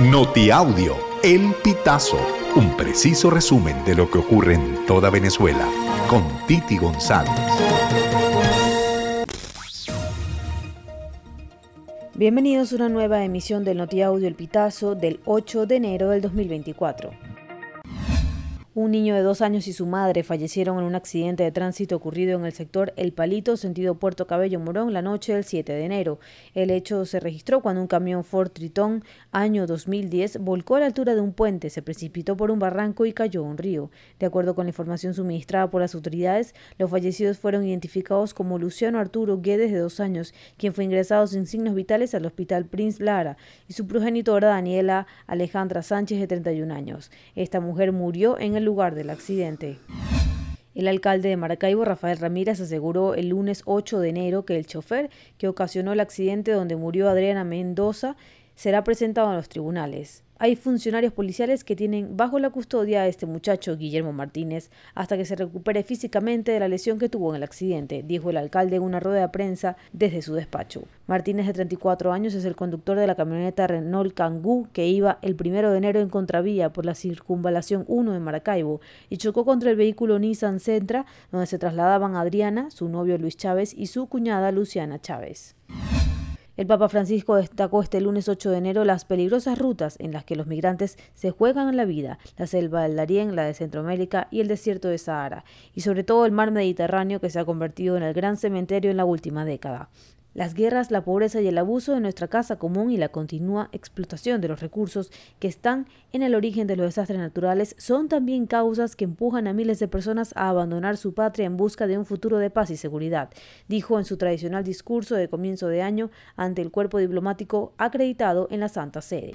Notiaudio, El Pitazo, un preciso resumen de lo que ocurre en toda Venezuela, con Titi González. Bienvenidos a una nueva emisión del Notiaudio El Pitazo del 8 de enero del 2024. Un niño de dos años y su madre fallecieron en un accidente de tránsito ocurrido en el sector El Palito, sentido Puerto Cabello Morón, la noche del 7 de enero. El hecho se registró cuando un camión Ford Triton, año 2010, volcó a la altura de un puente, se precipitó por un barranco y cayó a un río. De acuerdo con la información suministrada por las autoridades, los fallecidos fueron identificados como Luciano Arturo Guedes, de dos años, quien fue ingresado sin signos vitales al Hospital Prince Lara, y su progenitora Daniela Alejandra Sánchez, de 31 años. Esta mujer murió en el lugar del accidente. El alcalde de Maracaibo, Rafael Ramírez, aseguró el lunes 8 de enero que el chofer que ocasionó el accidente donde murió Adriana Mendoza será presentado en los tribunales. Hay funcionarios policiales que tienen bajo la custodia a este muchacho, Guillermo Martínez, hasta que se recupere físicamente de la lesión que tuvo en el accidente, dijo el alcalde en una rueda de prensa desde su despacho. Martínez, de 34 años, es el conductor de la camioneta Renault Kangoo que iba el primero de enero en contravía por la circunvalación 1 de Maracaibo y chocó contra el vehículo Nissan Sentra, donde se trasladaban Adriana, su novio Luis Chávez y su cuñada Luciana Chávez. El Papa Francisco destacó este lunes 8 de enero las peligrosas rutas en las que los migrantes se juegan la vida, la selva del Darién, la de Centroamérica y el desierto de Sahara, y sobre todo el mar Mediterráneo que se ha convertido en el gran cementerio en la última década. Las guerras, la pobreza y el abuso de nuestra casa común y la continua explotación de los recursos que están en el origen de los desastres naturales son también causas que empujan a miles de personas a abandonar su patria en busca de un futuro de paz y seguridad, dijo en su tradicional discurso de comienzo de año ante el cuerpo diplomático acreditado en la Santa Sede.